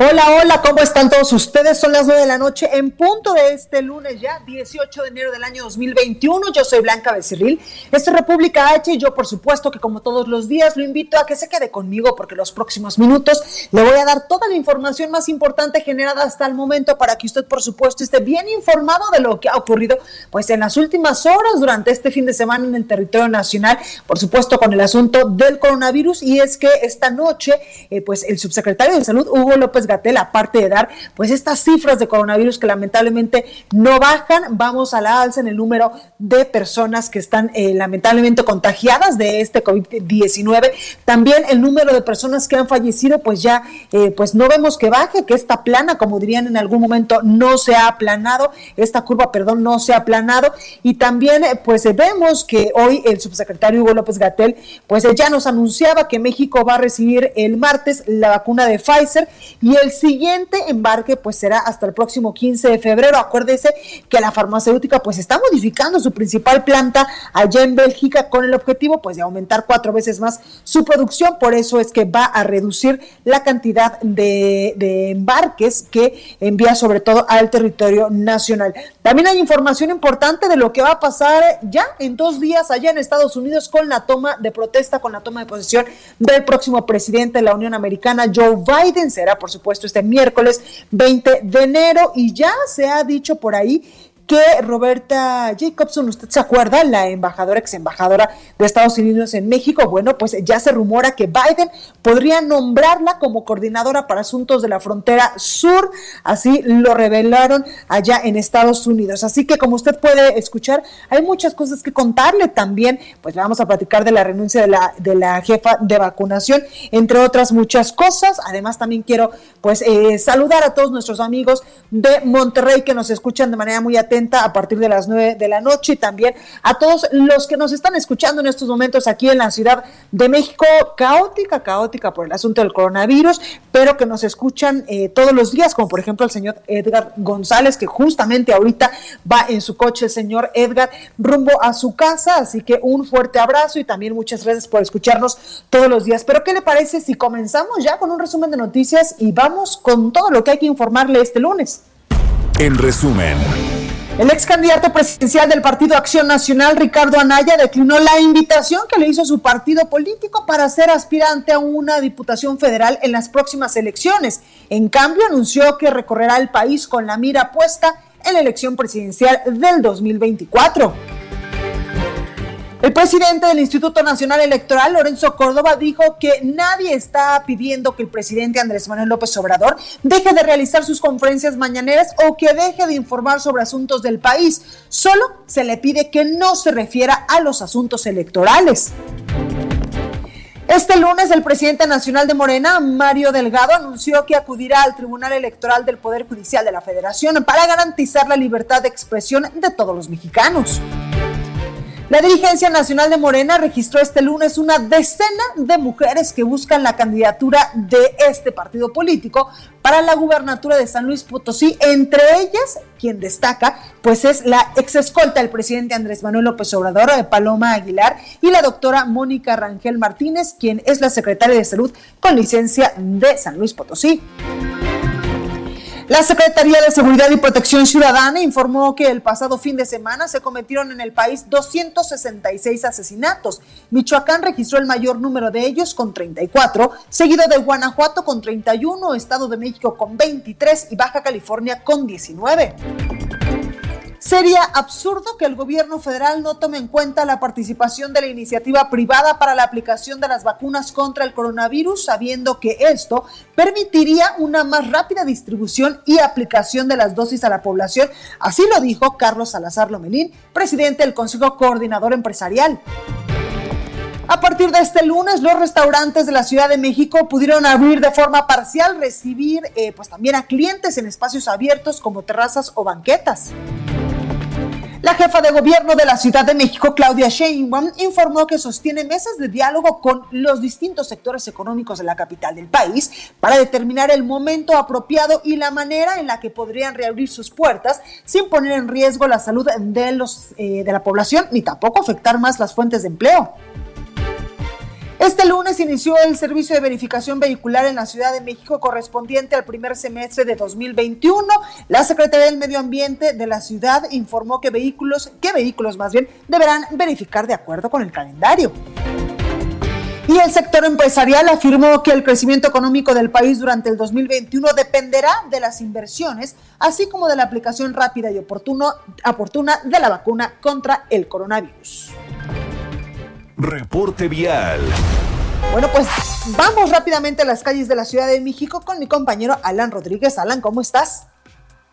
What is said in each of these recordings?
Hola, hola, ¿cómo están todos ustedes? Son las 9 de la noche en punto de este lunes ya, 18 de enero del año 2021. Yo soy Blanca Becerril. Esto es República H y yo por supuesto que como todos los días lo invito a que se quede conmigo porque los próximos minutos le voy a dar toda la información más importante generada hasta el momento para que usted por supuesto esté bien informado de lo que ha ocurrido pues en las últimas horas durante este fin de semana en el territorio nacional, por supuesto con el asunto del coronavirus y es que esta noche eh, pues el subsecretario de Salud Hugo López Gatel, aparte de dar pues estas cifras de coronavirus que lamentablemente no bajan, vamos a la alza en el número de personas que están eh, lamentablemente contagiadas de este COVID-19. También el número de personas que han fallecido, pues ya eh, pues no vemos que baje, que esta plana, como dirían en algún momento, no se ha aplanado, esta curva, perdón, no se ha aplanado. Y también eh, pues vemos que hoy el subsecretario Hugo López Gatel pues ya nos anunciaba que México va a recibir el martes la vacuna de Pfizer y el siguiente embarque pues será hasta el próximo 15 de febrero. Acuérdese que la farmacéutica pues está modificando su principal planta allá en Bélgica con el objetivo pues de aumentar cuatro veces más su producción. Por eso es que va a reducir la cantidad de, de embarques que envía sobre todo al territorio nacional. También hay información importante de lo que va a pasar ya en dos días allá en Estados Unidos con la toma de protesta, con la toma de posesión del próximo presidente de la Unión Americana, Joe Biden. Será, por supuesto, este miércoles 20 de enero y ya se ha dicho por ahí que Roberta Jacobson, usted se acuerda, la embajadora, ex embajadora de Estados Unidos en México, bueno, pues ya se rumora que Biden podría nombrarla como coordinadora para asuntos de la frontera sur, así lo revelaron allá en Estados Unidos. Así que como usted puede escuchar, hay muchas cosas que contarle también, pues vamos a platicar de la renuncia de la, de la jefa de vacunación, entre otras muchas cosas. Además también quiero pues eh, saludar a todos nuestros amigos de Monterrey que nos escuchan de manera muy atenta a partir de las 9 de la noche y también a todos los que nos están escuchando en estos momentos aquí en la Ciudad de México, caótica, caótica por el asunto del coronavirus, pero que nos escuchan eh, todos los días, como por ejemplo el señor Edgar González, que justamente ahorita va en su coche, el señor Edgar, rumbo a su casa, así que un fuerte abrazo y también muchas gracias por escucharnos todos los días. Pero ¿qué le parece si comenzamos ya con un resumen de noticias y vamos con todo lo que hay que informarle este lunes? En resumen. El ex candidato presidencial del Partido Acción Nacional, Ricardo Anaya, declinó la invitación que le hizo su partido político para ser aspirante a una diputación federal en las próximas elecciones. En cambio, anunció que recorrerá el país con la mira puesta en la elección presidencial del 2024. El presidente del Instituto Nacional Electoral, Lorenzo Córdoba, dijo que nadie está pidiendo que el presidente Andrés Manuel López Obrador deje de realizar sus conferencias mañaneras o que deje de informar sobre asuntos del país. Solo se le pide que no se refiera a los asuntos electorales. Este lunes, el presidente nacional de Morena, Mario Delgado, anunció que acudirá al Tribunal Electoral del Poder Judicial de la Federación para garantizar la libertad de expresión de todos los mexicanos. La dirigencia nacional de Morena registró este lunes una decena de mujeres que buscan la candidatura de este partido político para la gubernatura de San Luis Potosí. Entre ellas, quien destaca, pues es la ex escolta del presidente Andrés Manuel López Obrador, de Paloma Aguilar, y la doctora Mónica Rangel Martínez, quien es la secretaria de Salud con licencia de San Luis Potosí. La Secretaría de Seguridad y Protección Ciudadana informó que el pasado fin de semana se cometieron en el país 266 asesinatos. Michoacán registró el mayor número de ellos con 34, seguido de Guanajuato con 31, Estado de México con 23 y Baja California con 19. Sería absurdo que el gobierno federal no tome en cuenta la participación de la iniciativa privada para la aplicación de las vacunas contra el coronavirus, sabiendo que esto permitiría una más rápida distribución y aplicación de las dosis a la población. Así lo dijo Carlos Salazar Lomelín, presidente del Consejo Coordinador Empresarial. A partir de este lunes, los restaurantes de la Ciudad de México pudieron abrir de forma parcial, recibir eh, pues también a clientes en espacios abiertos como terrazas o banquetas. La jefa de gobierno de la Ciudad de México, Claudia Sheinbaum, informó que sostiene mesas de diálogo con los distintos sectores económicos de la capital del país para determinar el momento apropiado y la manera en la que podrían reabrir sus puertas sin poner en riesgo la salud de, los, eh, de la población ni tampoco afectar más las fuentes de empleo. Este lunes inició el servicio de verificación vehicular en la Ciudad de México correspondiente al primer semestre de 2021. La Secretaría del Medio Ambiente de la ciudad informó que vehículos, que vehículos más bien, deberán verificar de acuerdo con el calendario. Y el sector empresarial afirmó que el crecimiento económico del país durante el 2021 dependerá de las inversiones, así como de la aplicación rápida y oportuno, oportuna de la vacuna contra el coronavirus. Reporte vial. Bueno, pues vamos rápidamente a las calles de la Ciudad de México con mi compañero Alan Rodríguez. Alan, ¿cómo estás?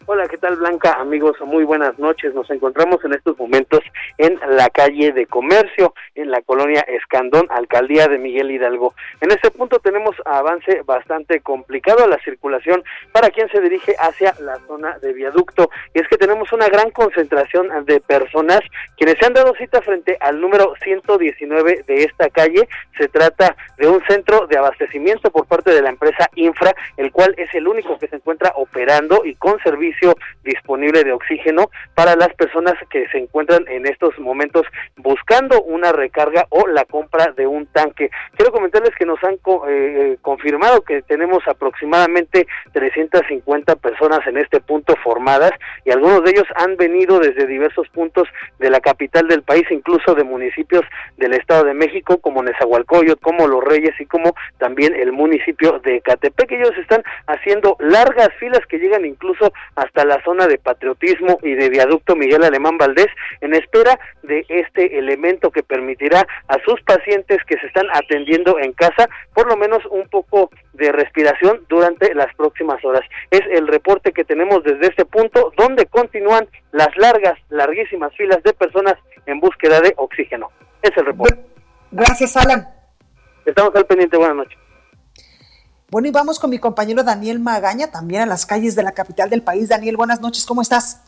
Hola, ¿qué tal Blanca? Amigos, muy buenas noches. Nos encontramos en estos momentos en la calle de Comercio, en la colonia Escandón, alcaldía de Miguel Hidalgo. En este punto tenemos avance bastante complicado a la circulación para quien se dirige hacia la zona de viaducto. Y es que tenemos una gran concentración de personas quienes se han dado cita frente al número 119 de esta calle. Se trata de un centro de abastecimiento por parte de la empresa Infra, el cual es el único que se encuentra operando y con servicio disponible de oxígeno para las personas que se encuentran en estos momentos buscando una recarga o la compra de un tanque. Quiero comentarles que nos han eh, confirmado que tenemos aproximadamente 350 personas en este punto formadas y algunos de ellos han venido desde diversos puntos de la capital del país, incluso de municipios del Estado de México como Nezahualcóyotl, como Los Reyes y como también el municipio de Catepec. Ellos están haciendo largas filas que llegan incluso a hasta la zona de patriotismo y de viaducto Miguel Alemán Valdés en espera de este elemento que permitirá a sus pacientes que se están atendiendo en casa por lo menos un poco de respiración durante las próximas horas. Es el reporte que tenemos desde este punto donde continúan las largas, larguísimas filas de personas en búsqueda de oxígeno. Es el reporte. Gracias, Alan. Estamos al pendiente. Buenas noches. Bueno, y vamos con mi compañero Daniel Magaña, también a las calles de la capital del país. Daniel, buenas noches, ¿cómo estás?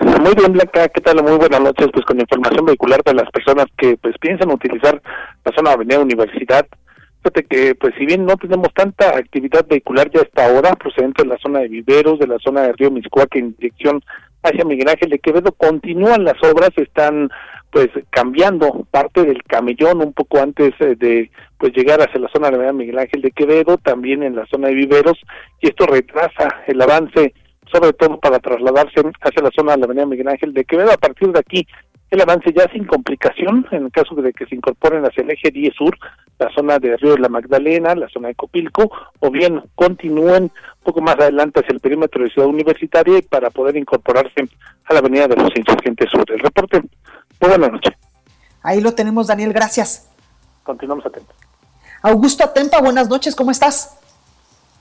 Muy bien, Blanca, ¿qué tal? Muy buenas noches, pues con información vehicular de las personas que pues piensan utilizar la zona de Avenida Universidad. Fíjate que, pues si bien no tenemos tanta actividad vehicular ya hasta ahora, procedente de la zona de Viveros, de la zona de Río que en dirección hacia Miguel Ángel de Quevedo, continúan las obras, están pues cambiando parte del camellón un poco antes eh, de pues llegar hacia la zona de la Miguel Ángel de Quevedo, también en la zona de Viveros, y esto retrasa el avance, sobre todo para trasladarse hacia la zona de la Avenida Miguel Ángel de Quevedo. A partir de aquí, el avance ya sin complicación, en el caso de que se incorporen hacia el eje 10 sur, la zona de Río de la Magdalena, la zona de Copilco, o bien continúen un poco más adelante hacia el perímetro de Ciudad Universitaria para poder incorporarse a la Avenida de los Insurgentes Sur. El reporte buenas noches. Ahí lo tenemos, Daniel, gracias. Continuamos atentos. Augusto Atempa, buenas noches, ¿cómo estás?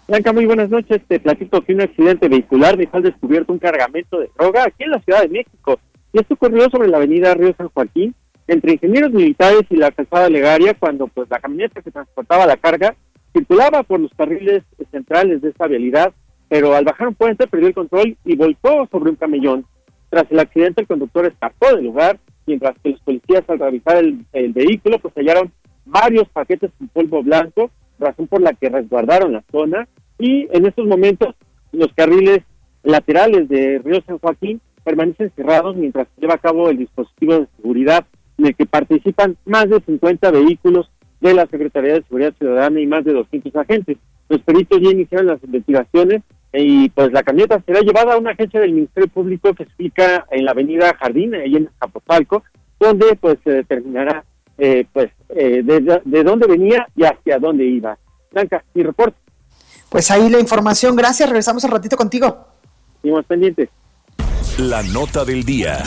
Blanca, muy buenas noches. Te platico que un accidente vehicular dejó al descubierto un cargamento de droga aquí en la Ciudad de México. Y esto ocurrió sobre la avenida Río San Joaquín, entre ingenieros militares y la calzada Legaria, cuando pues la camioneta que transportaba la carga circulaba por los carriles centrales de esta vialidad, pero al bajar un puente perdió el control y volcó sobre un camellón. Tras el accidente, el conductor escapó del lugar mientras que los policías al revisar el, vehículo pues hallaron varios paquetes con polvo blanco, razón por la que resguardaron la zona y en estos momentos los carriles laterales de Río San Joaquín permanecen cerrados mientras se lleva a cabo el dispositivo de seguridad en el que participan más de 50 vehículos de la Secretaría de Seguridad Ciudadana y más de 200 agentes. Los peritos ya iniciaron las investigaciones y pues la camioneta será llevada a una agencia del Ministerio Público que se ubica en la avenida Jardín, ahí en Zapotalco, donde pues se determinará eh, pues eh, de, dónde venía y hacia dónde iba. Blanca, mi reporte. Pues ahí la información, gracias, regresamos al ratito contigo. Seguimos pendientes. La nota del día.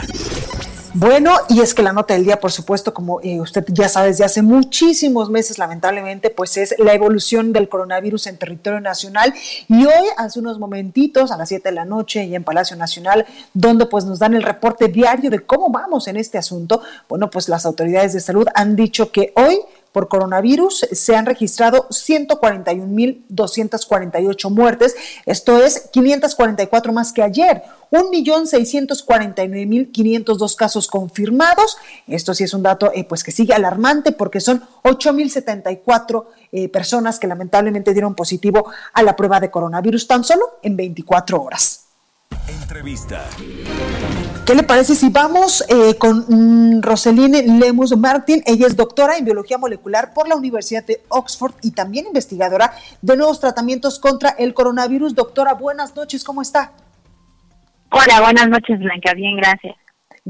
Bueno, y es que la nota del día, por supuesto, como eh, usted ya sabe desde hace muchísimos meses, lamentablemente, pues es la evolución del coronavirus en territorio nacional. Y hoy, hace unos momentitos, a las 7 de la noche, y en Palacio Nacional, donde pues nos dan el reporte diario de cómo vamos en este asunto, bueno, pues las autoridades de salud han dicho que hoy por coronavirus se han registrado 141.248 muertes, esto es 544 más que ayer, 1.649.502 casos confirmados, esto sí es un dato eh, pues que sigue alarmante porque son 8.074 eh, personas que lamentablemente dieron positivo a la prueba de coronavirus tan solo en 24 horas. Entrevista. ¿Qué le parece si vamos eh, con mm, Roseline Lemus Martin? Ella es doctora en biología molecular por la Universidad de Oxford y también investigadora de nuevos tratamientos contra el coronavirus. Doctora, buenas noches, ¿cómo está? Hola, buenas noches, Blanca. Bien, gracias.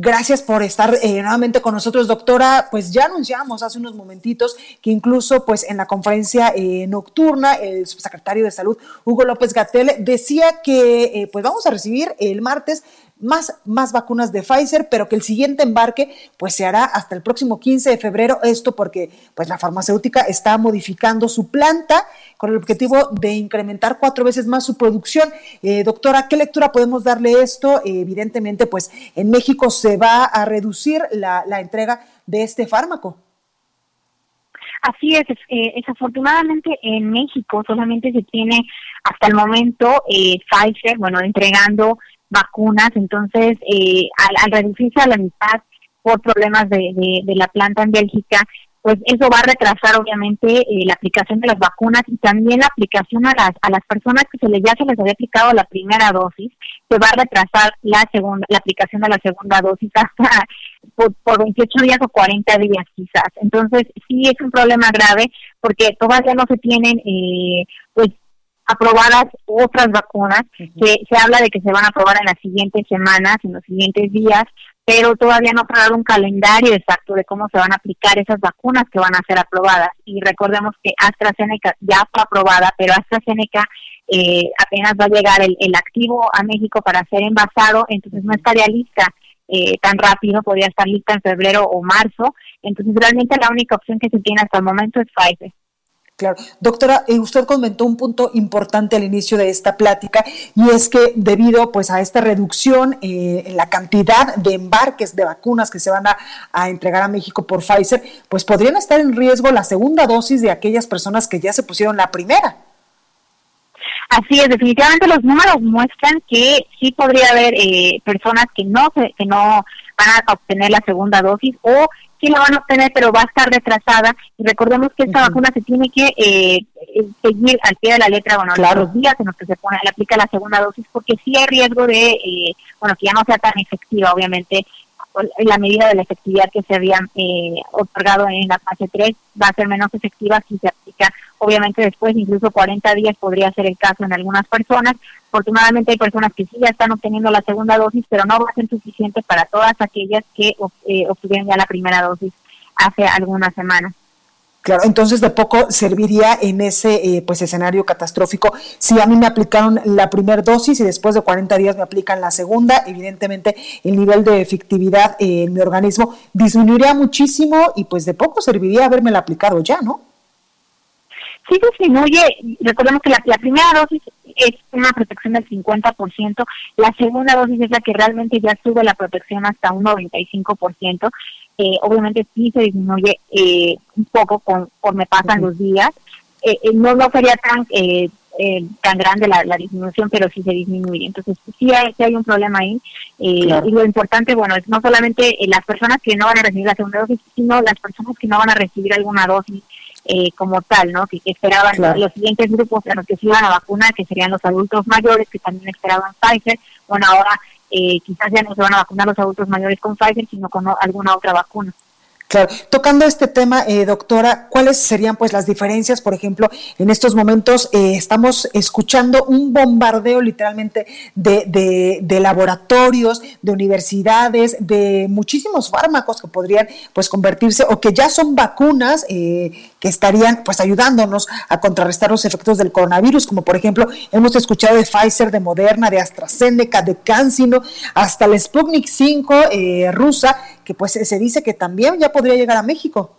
Gracias por estar eh, nuevamente con nosotros, doctora. Pues ya anunciamos hace unos momentitos que incluso pues en la conferencia eh, nocturna el subsecretario de Salud, Hugo López Gatel, decía que eh, pues vamos a recibir el martes más, más vacunas de Pfizer, pero que el siguiente embarque pues se hará hasta el próximo 15 de febrero. Esto porque pues la farmacéutica está modificando su planta con el objetivo de incrementar cuatro veces más su producción. Eh, doctora, ¿qué lectura podemos darle esto? evidentemente, pues en México se va a reducir la, entrega de este fármaco. Así es, eh, desafortunadamente en México solamente se tiene hasta el momento eh, Pfizer, bueno, entregando vacunas, entonces eh, al, reducirse a la mitad por problemas de, de, la planta en Bélgica, pues eso va a retrasar obviamente eh, la aplicación de las vacunas y también la aplicación a las a las personas que se les ya se les había aplicado la primera dosis, se va a retrasar la segunda la aplicación de la segunda dosis hasta por, por 28 días o 40 días quizás. Entonces sí es un problema grave porque todavía no se tienen eh, pues aprobadas otras vacunas, que se habla de que se van a aprobar en las siguientes semanas, en los siguientes días, pero todavía no ha dado un calendario exacto de cómo se van a aplicar esas vacunas que van a ser aprobadas. Y recordemos que AstraZeneca ya fue aprobada, pero AstraZeneca eh, apenas va a llegar el, el, activo a México para ser envasado, entonces no estaría lista eh, tan rápido, podría estar lista en febrero o marzo. Entonces realmente la única opción que se tiene hasta el momento es Pfizer. Claro. Doctora, eh, usted comentó un punto importante al inicio de esta plática y es que debido pues a esta reducción eh, en la cantidad de embarques de vacunas que se van a, entregar a México por Pfizer, pues podrían estar en riesgo la segunda dosis de aquellas personas que ya se pusieron la primera. Así es, definitivamente los números muestran que sí podría haber eh, personas que no que no van a obtener la segunda dosis o sí la van a obtener, pero va a estar retrasada. Y recordemos que esta vacuna se tiene que eh, eh, seguir al pie de la letra, bueno, los días en los que se pone, le aplica la segunda dosis, porque sí hay riesgo de, eh, bueno, que ya no sea tan efectiva, obviamente, la medida de la efectividad que se habían eh, otorgado en la fase 3 va a ser menos efectiva si se aplica, obviamente después, incluso 40 días podría ser el caso en algunas personas. Afortunadamente hay personas que sí ya están obteniendo la segunda dosis, pero no va a ser suficiente para todas aquellas que eh, obtuvieron ya la primera dosis hace algunas semanas. Claro, entonces de poco serviría en ese eh, pues escenario catastrófico. Si a mí me aplicaron la primera dosis y después de 40 días me aplican la segunda, evidentemente el nivel de efectividad en mi organismo disminuiría muchísimo y pues de poco serviría haberme la aplicado ya, ¿no? Sí disminuye, recordemos que la, la primera dosis es una protección del 50%, la segunda dosis es la que realmente ya sube la protección hasta un 95%, eh, obviamente sí se disminuye eh, un poco conforme pasan los días. Eh, eh, no, no sería tan eh, tan grande la, disminución, pero sí se disminuye. Entonces, sí hay, hay un problema ahí. Y lo importante, bueno, es no solamente las personas que no van a recibir la segunda dosis, sino las personas que no van a recibir alguna dosis como tal, ¿no? Que, esperaban los siguientes grupos a los que se iban a vacunar, que serían los adultos mayores, que también esperaban Pfizer. Bueno, ahora eh, quizás ya no se van a vacunar los adultos mayores con Pfizer, sino con alguna otra vacuna. Claro, tocando este tema, eh, doctora, ¿cuáles serían pues las diferencias? Por ejemplo, en estos momentos eh, estamos escuchando un bombardeo literalmente de, de, laboratorios, de universidades, de muchísimos fármacos que podrían pues convertirse o que ya son vacunas eh, que estarían pues ayudándonos a contrarrestar los efectos del coronavirus, como por ejemplo hemos escuchado de Pfizer, de Moderna, de AstraZeneca, de CanSino, hasta el Sputnik 5 eh, rusa, que pues se dice que también ya podría llegar a México.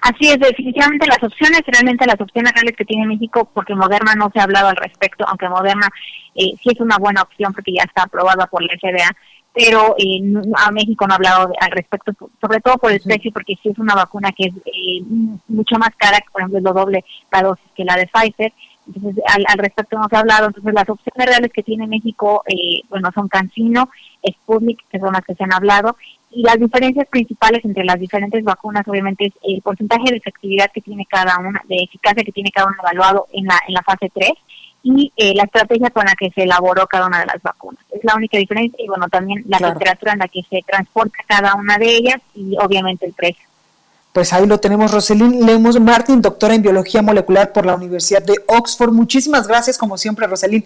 Así es, definitivamente las opciones, realmente las opciones reales que tiene México, porque Moderna no se ha hablado al respecto, aunque Moderna eh, sí es una buena opción porque ya está aprobada por la FDA, pero eh, a México no ha hablado al respecto, sobre todo por el precio, porque sí es una vacuna que es eh, mucho más cara, por ejemplo, es lo doble la dosis que la de Pfizer, entonces al, al respecto no se ha hablado, entonces las opciones reales que tiene México, eh, bueno, son Cancino, Sputnik, que son las que se han hablado, y las diferencias principales entre las diferentes vacunas obviamente es el porcentaje de efectividad que tiene cada una, de eficacia que tiene cada una evaluado en la, en la fase 3 y eh, la estrategia con la que se elaboró cada una de las vacunas. Es la única diferencia y bueno, también la temperatura en la que se transporta cada una de ellas y obviamente el precio. Pues ahí lo tenemos, Roselín Lemos Martín, doctora en biología molecular por la Universidad de Oxford. Muchísimas gracias, como siempre, Roselín.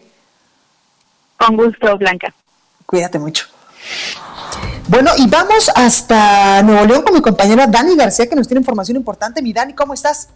Con gusto, Blanca. Cuídate mucho. Bueno, y vamos hasta Nuevo León con mi compañera Dani García, que nos tiene información importante. Mi Dani, ¿cómo estás?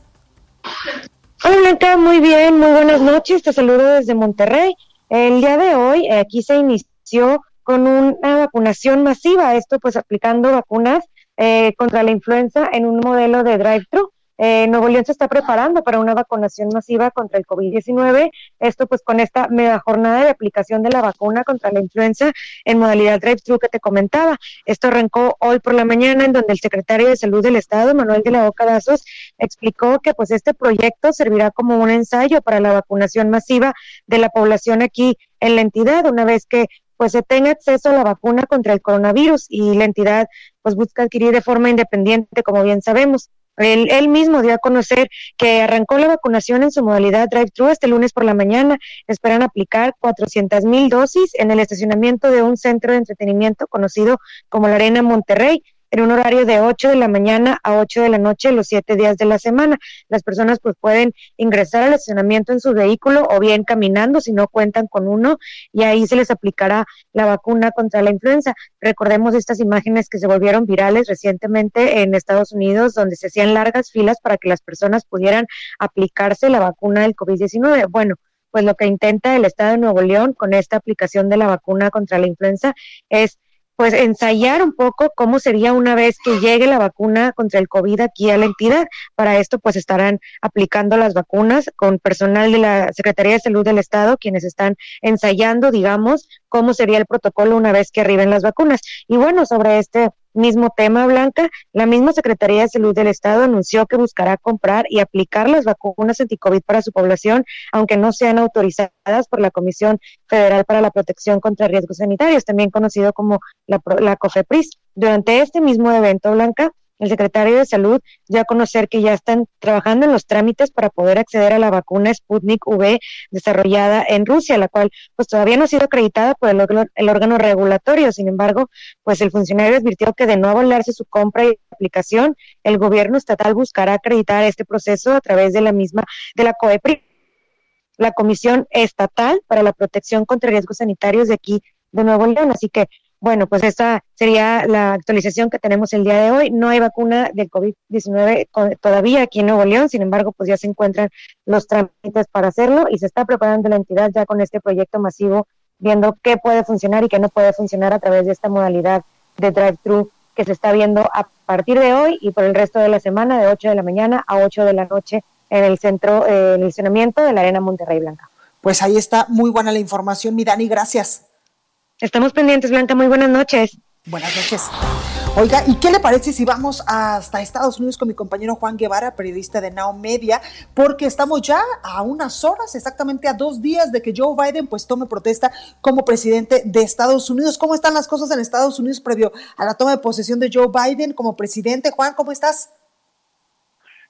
Hola Blanca, muy bien, muy buenas noches. Te saludo desde Monterrey. El día de hoy eh, aquí se inició con una vacunación masiva, esto pues aplicando vacunas eh, contra la influenza en un modelo de drive-thru. Eh, Nuevo León se está preparando para una vacunación masiva contra el COVID-19. Esto pues con esta mega jornada de aplicación de la vacuna contra la influenza en modalidad drive-thru que te comentaba. Esto arrancó hoy por la mañana en donde el secretario de Salud del Estado, Manuel de la Boca Dazos, explicó que pues este proyecto servirá como un ensayo para la vacunación masiva de la población aquí en la entidad, una vez que pues se tenga acceso a la vacuna contra el coronavirus y la entidad pues busca adquirir de forma independiente, como bien sabemos. Él, mismo dio a conocer que arrancó la vacunación en su modalidad drive-thru este lunes por la mañana. Esperan aplicar 400 mil dosis en el estacionamiento de un centro de entretenimiento conocido como la Arena Monterrey en un horario de 8 de la mañana a 8 de la noche los siete días de la semana. Las personas pues pueden ingresar al estacionamiento en su vehículo o bien caminando si no cuentan con uno y ahí se les aplicará la vacuna contra la influenza. Recordemos estas imágenes que se volvieron virales recientemente en Estados Unidos donde se hacían largas filas para que las personas pudieran aplicarse la vacuna del COVID-19. Bueno, pues lo que intenta el Estado de Nuevo León con esta aplicación de la vacuna contra la influenza es pues ensayar un poco cómo sería una vez que llegue la vacuna contra el COVID aquí a la entidad. Para esto pues estarán aplicando las vacunas con personal de la Secretaría de Salud del Estado, quienes están ensayando, digamos, cómo sería el protocolo una vez que arriben las vacunas. Y bueno, sobre este mismo tema, Blanca, la misma Secretaría de Salud del Estado anunció que buscará comprar y aplicar las vacunas anticovid para su población, aunque no sean autorizadas por la Comisión Federal para la Protección contra Riesgos Sanitarios, también conocido como la, la COFEPRIS. Durante este mismo evento, Blanca, el secretario de Salud dio a conocer que ya están trabajando en los trámites para poder acceder a la vacuna Sputnik V desarrollada en Rusia, la cual pues todavía no ha sido acreditada por el, el órgano regulatorio. Sin embargo, pues el funcionario advirtió que de no avalarse su compra y aplicación, el gobierno estatal buscará acreditar este proceso a través de la misma de la COEPRI, la Comisión Estatal para la Protección contra Riesgos Sanitarios de aquí de Nuevo León. Así que bueno, pues esta sería la actualización que tenemos el día de hoy. No hay vacuna del COVID-19 todavía aquí en Nuevo León, sin embargo, pues ya se encuentran los trámites para hacerlo y se está preparando la entidad ya con este proyecto masivo, viendo qué puede funcionar y qué no puede funcionar a través de esta modalidad de drive-thru que se está viendo a partir de hoy y por el resto de la semana, de 8 de la mañana a 8 de la noche en el centro eh, de de la Arena Monterrey Blanca. Pues ahí está muy buena la información, mi Dani, gracias. Estamos pendientes, Blanca. Muy buenas noches. Buenas noches. Oiga, ¿y qué le parece si vamos hasta Estados Unidos con mi compañero Juan Guevara, periodista de Now Media? Porque estamos ya a unas horas, exactamente a dos días de que Joe Biden pues tome protesta como presidente de Estados Unidos. ¿Cómo están las cosas en Estados Unidos previo a la toma de posesión de Joe Biden como presidente? Juan, ¿cómo estás?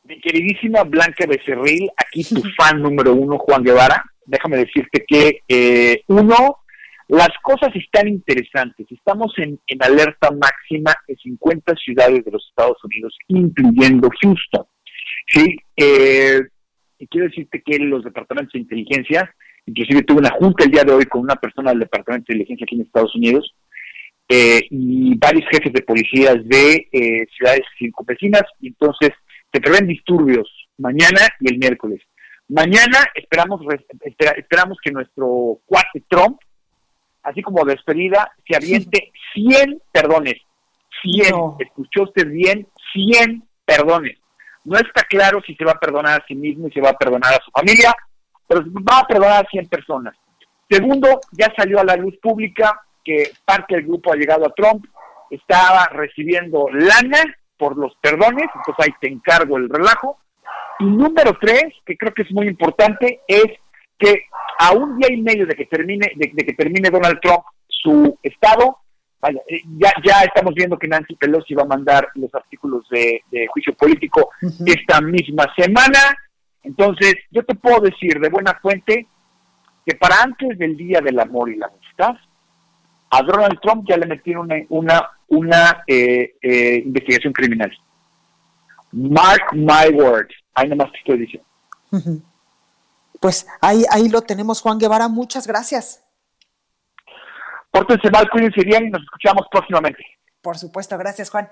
Mi queridísima Blanca Becerril, aquí tu fan número uno, Juan Guevara. Déjame decirte que eh, uno las cosas están interesantes. Estamos en, alerta máxima en 50 ciudades de los Estados Unidos, incluyendo Houston. Sí, eh, y quiero decirte que los departamentos de inteligencia, inclusive tuve una junta el día de hoy con una persona del departamento de inteligencia aquí en Estados Unidos, eh, y varios jefes de policías de eh, ciudades circunvecinas, entonces se prevén disturbios mañana y el miércoles. Mañana esperamos esperamos que nuestro cuate Trump, así como despedida, se aviente 100 perdones. 100, escuchó usted bien, 100 perdones. No está claro si se va a perdonar a sí mismo y se va a perdonar a su familia, pero va a perdonar a 100 personas. Segundo, ya salió a la luz pública que parte del grupo ha llegado a Trump, estaba recibiendo lana por los perdones, entonces ahí te encargo el relajo. Y número tres, que creo que es muy importante, es que a un día y medio de que termine, de, que termine Donald Trump su estado, vaya, eh, ya, ya estamos viendo que Nancy Pelosi va a mandar los artículos de, juicio político esta misma semana. Entonces, yo te puedo decir de buena fuente que para antes del Día del Amor y la Amistad, a Donald Trump ya le metieron una, una, una eh, eh, investigación criminal. Mark my words. Ahí nomás te estoy diciendo. Pues ahí, ahí lo tenemos, Juan Guevara. Muchas gracias. Pórtense mal, cuídense bien y nos escuchamos próximamente. Por supuesto, gracias, Juan.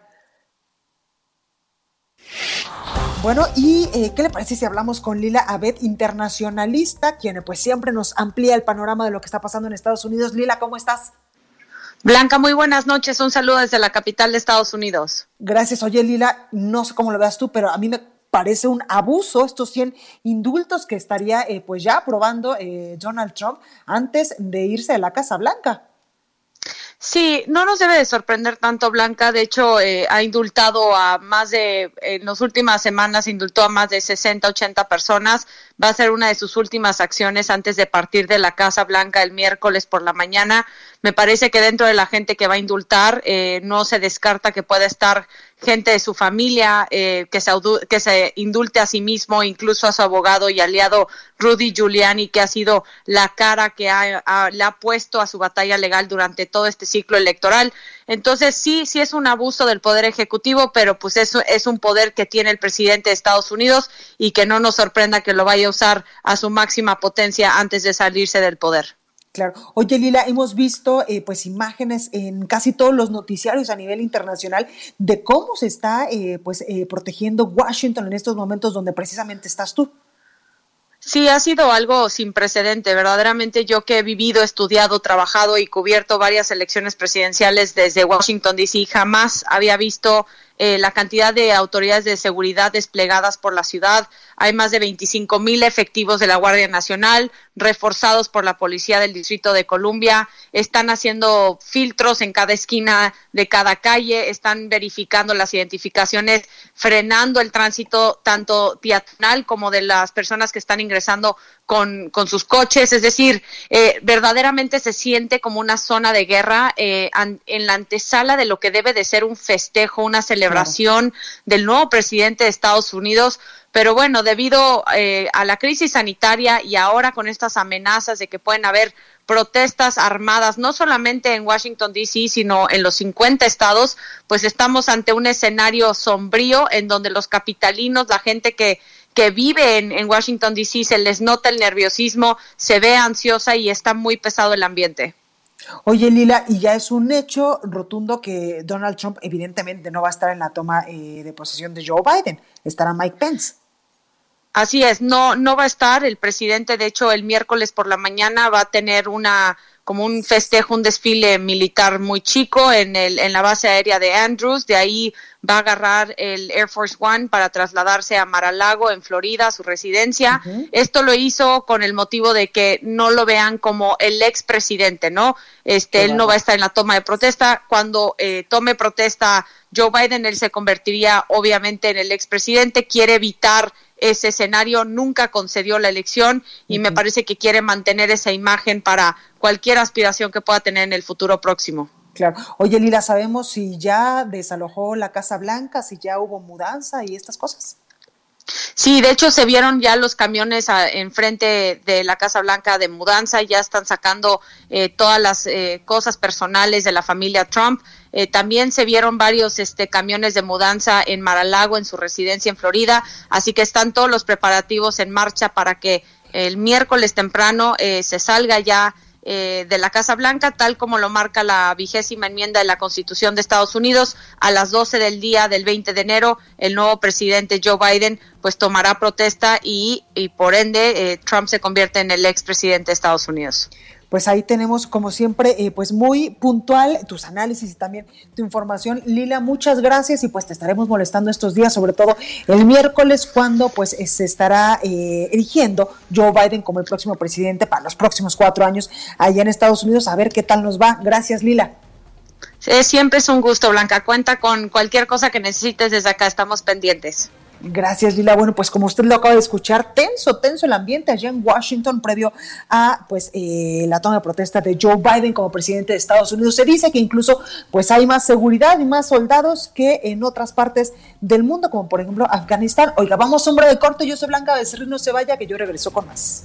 Bueno, ¿y eh, qué le parece si hablamos con Lila Abed, internacionalista, quien pues siempre nos amplía el panorama de lo que está pasando en Estados Unidos? Lila, ¿cómo estás? Blanca, muy buenas noches. Un saludo desde la capital de Estados Unidos. Gracias. Oye, Lila, no sé cómo lo veas tú, pero a mí me parece un abuso estos 100 indultos que estaría eh, pues ya aprobando eh, Donald Trump antes de irse a la Casa Blanca. Sí, no nos debe de sorprender tanto Blanca. De hecho, eh, ha indultado a más de, en las últimas semanas, indultó a más de 60, 80 personas. Va a ser una de sus últimas acciones antes de partir de la Casa Blanca el miércoles por la mañana. Me parece que dentro de la gente que va a indultar, eh, no se descarta que pueda estar gente de su familia eh, que, se, que se indulte a sí mismo, incluso a su abogado y aliado Rudy Giuliani, que ha sido la cara que le ha puesto a su batalla legal durante todo este ciclo electoral. Entonces, sí, sí es un abuso del poder ejecutivo, pero pues eso es un poder que tiene el presidente de Estados Unidos y que no nos sorprenda que lo vaya a usar a su máxima potencia antes de salirse del poder. Claro. Oye, Lila, hemos visto eh, pues imágenes en casi todos los noticiarios a nivel internacional de cómo se está eh, pues eh, protegiendo Washington en estos momentos donde precisamente estás tú. Sí, ha sido algo sin precedente. Verdaderamente yo que he vivido, estudiado, trabajado y cubierto varias elecciones presidenciales desde Washington, D.C., jamás había visto eh, la cantidad de autoridades de seguridad desplegadas por la ciudad. Hay más de 25 mil efectivos de la Guardia Nacional, reforzados por la Policía del Distrito de Columbia. Están haciendo filtros en cada esquina de cada calle, están verificando las identificaciones, frenando el tránsito tanto peatonal como de las personas que están ingresando con, con sus coches, es decir, eh, verdaderamente se siente como una zona de guerra eh, en la antesala de lo que debe de ser un festejo, una celebración del nuevo presidente de Estados Unidos. Pero bueno, debido eh, a la crisis sanitaria y ahora con estas amenazas de que pueden haber protestas armadas, no solamente en Washington, D.C., sino en los 50 estados, pues estamos ante un escenario sombrío en donde los capitalinos, la gente que que vive en, Washington, D.C., se les nota el nerviosismo, se ve ansiosa y está muy pesado el ambiente. Oye, Lila, y ya es un hecho rotundo que Donald Trump evidentemente no va a estar en la toma eh, de posesión de Joe Biden, estará Mike Pence. Así es, no, no va a estar. El presidente, de hecho, el miércoles por la mañana va a tener una como un festejo, un desfile militar muy chico en, el, en la base aérea de Andrews. De ahí va a agarrar el Air Force One para trasladarse a Mar-a-Lago, en Florida, su residencia. Esto lo hizo con el motivo de que no lo vean como el expresidente, ¿no? Este, él no va a estar en la toma de protesta. Cuando eh, tome protesta Joe Biden, él se convertiría obviamente en el expresidente. Quiere evitar ese escenario, nunca concedió la elección y me parece que quiere mantener esa imagen para cualquier aspiración que pueda tener en el futuro próximo. Claro. Oye, Lila, ¿sabemos si ya desalojó la Casa Blanca, si ya hubo mudanza y estas cosas? Sí, de hecho se vieron ya los camiones enfrente de la Casa Blanca de mudanza, ya están sacando eh, todas las eh, cosas personales de la familia Trump. Eh, también se vieron varios este, camiones de mudanza en Mar-a-Lago, en su residencia en Florida, así que están todos los preparativos en marcha para que el miércoles temprano se salga ya eh, de la Casa Blanca, tal como lo marca la vigésima enmienda de la Constitución de Estados Unidos. A las 12 del día del 20 de enero, el nuevo presidente Joe Biden pues tomará protesta y, y por ende eh, Trump se convierte en el expresidente de Estados Unidos pues ahí tenemos como siempre eh, pues muy puntual tus análisis y también tu información. Lila, muchas gracias y pues te estaremos molestando estos días, sobre todo el miércoles cuando pues eh, se estará eh, eligiendo Joe Biden como el próximo presidente para los próximos cuatro años allá en Estados Unidos. A ver qué tal nos va. Gracias, Lila. siempre es un gusto, Blanca. Cuenta con cualquier cosa que necesites desde acá. Estamos pendientes. Gracias, Lila. Bueno, pues como usted lo acaba de escuchar, tenso, tenso el ambiente allá en Washington previo a pues eh, la toma de protesta de Joe Biden como presidente de Estados Unidos. Se dice que incluso pues hay más seguridad y más soldados que en otras partes del mundo, como por ejemplo Afganistán. Oiga, vamos hombre de corto, yo soy Blanca Becerril, no se vaya, que yo regreso con más.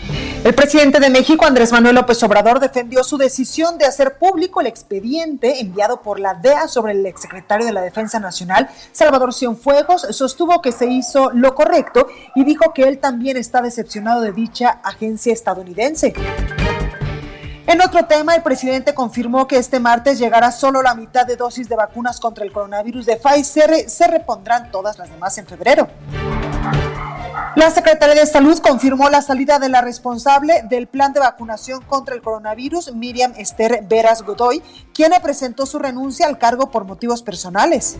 El presidente de México, Andrés Manuel López Obrador, defendió su decisión de hacer público el expediente enviado por la DEA sobre el exsecretario de la Defensa Nacional, Salvador Cienfuegos. Sostuvo que se hizo lo correcto y dijo que él también está decepcionado de dicha agencia estadounidense. En otro tema, el presidente confirmó que este martes llegará solo la mitad de dosis de vacunas contra el coronavirus de Pfizer. Se repondrán todas las demás en febrero. La Secretaría de Salud confirmó la salida de la responsable del plan de vacunación contra el coronavirus, Miriam Esther Veras Godoy, quien presentó su renuncia al cargo por motivos personales.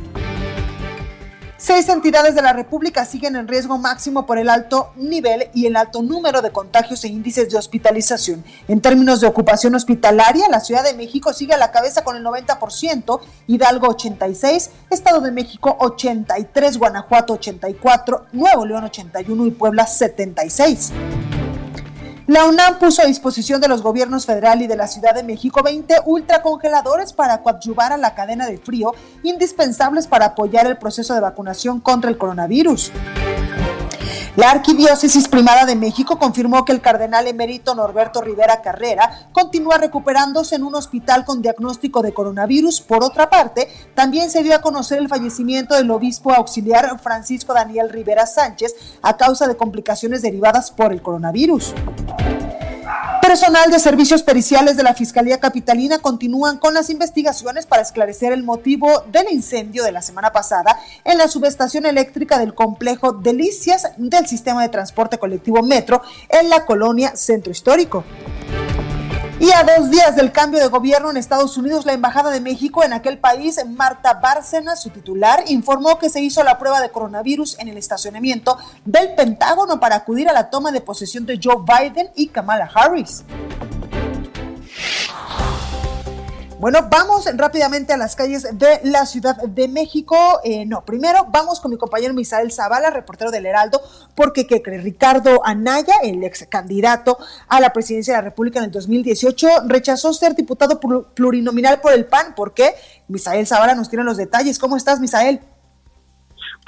Seis entidades de la República siguen en riesgo máximo por el alto nivel y el alto número de contagios e índices de hospitalización. En términos de ocupación hospitalaria, la Ciudad de México sigue a la cabeza con el 90%, Hidalgo 86, Estado de México 83, Guanajuato 84, Nuevo León 81 y Puebla 76. La UNAM puso a disposición de los gobiernos federal y de la Ciudad de México 20 ultracongeladores para coadyuvar a la cadena de frío indispensables para apoyar el proceso de vacunación contra el coronavirus. La Arquidiócesis Primada de México confirmó que el cardenal emérito Norberto Rivera Carrera continúa recuperándose en un hospital con diagnóstico de coronavirus. Por otra parte, también se dio a conocer el fallecimiento del obispo auxiliar Francisco Daniel Rivera Sánchez a causa de complicaciones derivadas por el coronavirus. Personal de servicios periciales de la Fiscalía Capitalina continúan con las investigaciones para esclarecer el motivo del incendio de la semana pasada en la subestación eléctrica del complejo Delicias del sistema de transporte colectivo Metro en la colonia Centro Histórico. Y a dos días del cambio de gobierno en Estados Unidos, la Embajada de México en aquel país, Marta Bárcenas, su titular, informó que se hizo la prueba de coronavirus en el estacionamiento del Pentágono para acudir a la toma de posesión de Joe Biden y Kamala Harris. Bueno, vamos rápidamente a las calles de la Ciudad de México. Eh, no, primero vamos con mi compañero Misael Zavala, reportero del Heraldo, porque que Ricardo Anaya, el ex candidato a la presidencia de la República en el 2018, rechazó ser diputado plurinominal por el PAN. ¿Por qué? Misael Zavala nos tiene los detalles. ¿Cómo estás, Misael?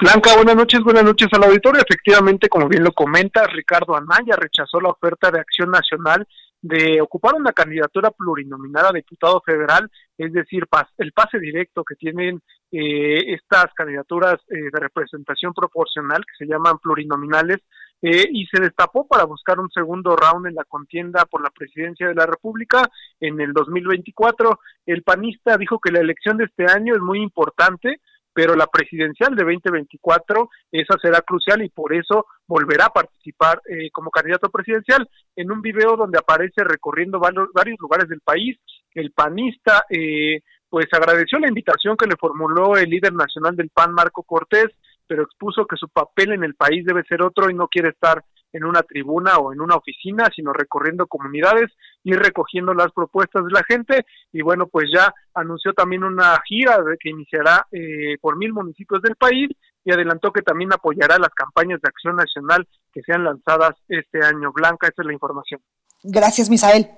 Blanca, buenas noches, buenas noches al auditorio. Efectivamente, como bien lo comenta, Ricardo Anaya rechazó la oferta de Acción Nacional de ocupar una candidatura plurinominal a diputado federal, es decir, el pase directo que tienen eh, estas candidaturas eh, de representación proporcional que se llaman plurinominales, eh, y se destapó para buscar un segundo round en la contienda por la presidencia de la República en el 2024. El panista dijo que la elección de este año es muy importante pero la presidencial de 2024, esa será crucial y por eso volverá a participar eh, como candidato presidencial en un video donde aparece recorriendo varios, lugares del país. El panista eh, pues agradeció la invitación que le formuló el líder nacional del PAN, Marco Cortés, pero expuso que su papel en el país debe ser otro y no quiere estar en una tribuna o en una oficina, sino recorriendo comunidades y recogiendo las propuestas de la gente. Y bueno, pues ya anunció también una gira que iniciará eh, por mil municipios del país y adelantó que también apoyará las campañas de acción nacional que sean lanzadas este año. Blanca, esa es la información. Gracias, Misael.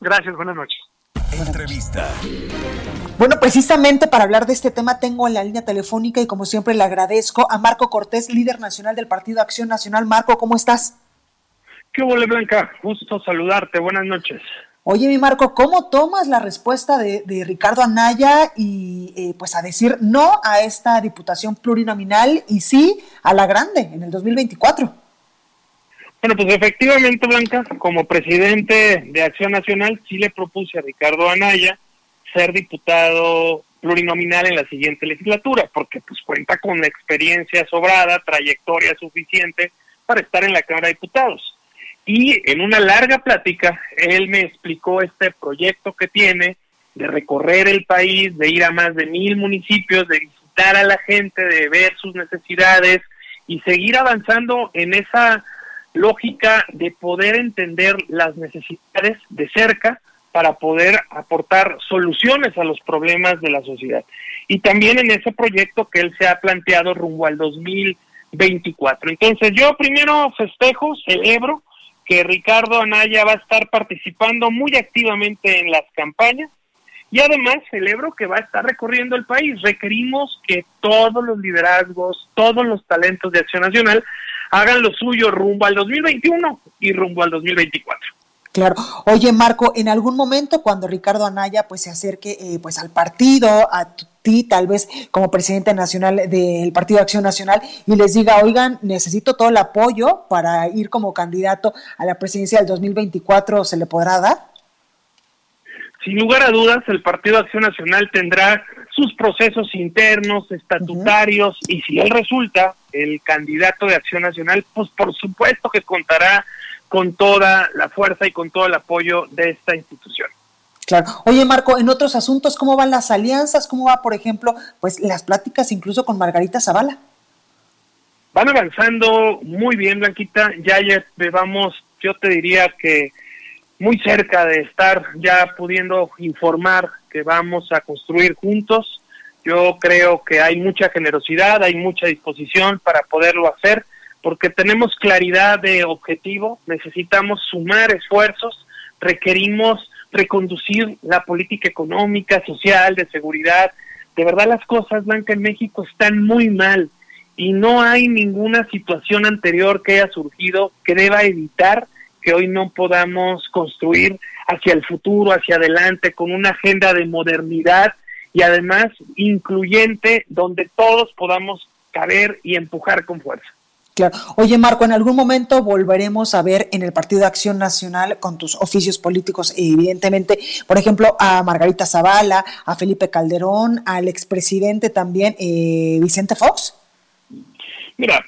Gracias, buenas noches. Entrevista. Bueno, precisamente para hablar de este tema tengo en la línea telefónica y como siempre le agradezco a Marco Cortés, líder nacional del Partido Acción Nacional. Marco, ¿cómo estás? ¿Qué huele, Blanca? Gusto saludarte. Buenas noches. Oye, mi Marco, ¿cómo tomas la respuesta de, Ricardo Anaya y eh, pues a decir no a esta diputación plurinominal y sí a la grande en el 2024? Bueno, pues efectivamente, Blanca, como presidente de Acción Nacional, sí le propuse a Ricardo Anaya ser diputado plurinominal en la siguiente legislatura, porque pues cuenta con experiencia sobrada, trayectoria suficiente para estar en la Cámara de Diputados. Y en una larga plática, él me explicó este proyecto que tiene de recorrer el país, de ir a más de mil municipios, de visitar a la gente, de ver sus necesidades y seguir avanzando en esa lógica de poder entender las necesidades de cerca para poder aportar soluciones a los problemas de la sociedad. Y también en ese proyecto que él se ha planteado rumbo al 2024. Entonces yo primero festejo, celebro que Ricardo Anaya va a estar participando muy activamente en las campañas y además celebro que va a estar recorriendo el país. Requerimos que todos los liderazgos, todos los talentos de Acción Nacional hagan lo suyo rumbo al 2021 y rumbo al 2024. Claro. Oye, Marco, en algún momento cuando Ricardo Anaya pues se acerque eh, pues al partido, a ti tal vez como presidente nacional del Partido de Acción Nacional y les diga, oigan, necesito todo el apoyo para ir como candidato a la presidencia del 2024, ¿se le podrá dar? Sin lugar a dudas, el Partido de Acción Nacional tendrá sus procesos internos, estatutarios, y si él resulta el candidato de Acción Nacional, pues por supuesto que contará con toda la fuerza y con todo el apoyo de esta institución. Claro. Oye, Marco, en otros asuntos, ¿cómo van las alianzas? ¿Cómo va, por ejemplo, pues las pláticas incluso con Margarita Zavala? Van avanzando muy bien, Blanquita. Ya vamos, yo te diría que muy cerca de estar ya pudiendo informar que vamos a construir juntos. Yo creo que hay mucha generosidad, hay mucha disposición para poderlo hacer porque tenemos claridad de objetivo, necesitamos sumar esfuerzos, requerimos reconducir la política económica, social, de seguridad. De verdad las cosas, Blanca, en México están muy mal y no hay ninguna situación anterior que haya surgido que deba evitar que hoy no podamos construir hacia el futuro, hacia adelante, con una agenda de modernidad y además incluyente donde todos podamos caber y empujar con fuerza. Claro. Oye, Marco, en algún momento volveremos a ver en el Partido de Acción Nacional con tus oficios políticos, evidentemente, por ejemplo, a Margarita Zavala, a Felipe Calderón, al expresidente también, eh, Vicente Fox. Mira,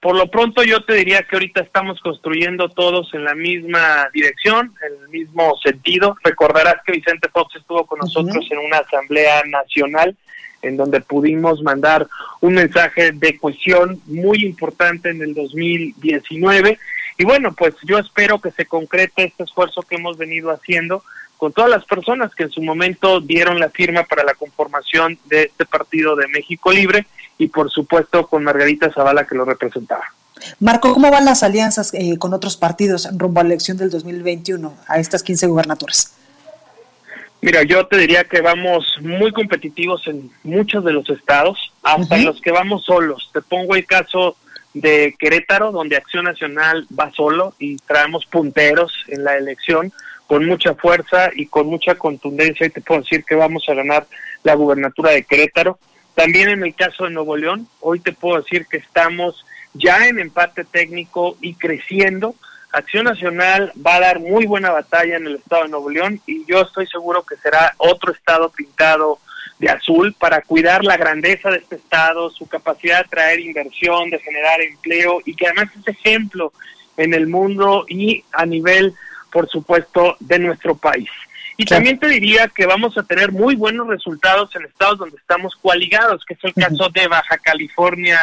por lo pronto yo te diría que ahorita estamos construyendo todos en la misma dirección, en el mismo sentido. Recordarás que Vicente Fox estuvo con nosotros en una asamblea nacional en donde pudimos mandar un mensaje de cohesión muy importante en el 2019. Y bueno, pues yo espero que se concrete este esfuerzo que hemos venido haciendo con todas las personas que en su momento dieron la firma para la conformación de este partido de México Libre y por supuesto con Margarita Zavala que lo representaba. Marco, ¿cómo van las alianzas eh, con otros partidos rumbo a la elección del 2021, a estas 15 gubernaturas? Mira, yo te diría que vamos muy competitivos en muchos de los estados, hasta en los que vamos solos. Te pongo el caso de Querétaro, donde Acción Nacional va solo y traemos punteros en la elección con mucha fuerza y con mucha contundencia y te puedo decir que vamos a ganar la gubernatura de Querétaro. También en el caso de Nuevo León, hoy te puedo decir que estamos ya en empate técnico y creciendo Acción Nacional va a dar muy buena batalla en el estado de Nuevo León y yo estoy seguro que será otro estado pintado de azul para cuidar la grandeza de este estado, su capacidad de traer inversión, de generar empleo y que además es ejemplo en el mundo y a nivel, por supuesto, de nuestro país. Y también te diría que vamos a tener muy buenos resultados en estados donde estamos coaligados, que es el caso de Baja California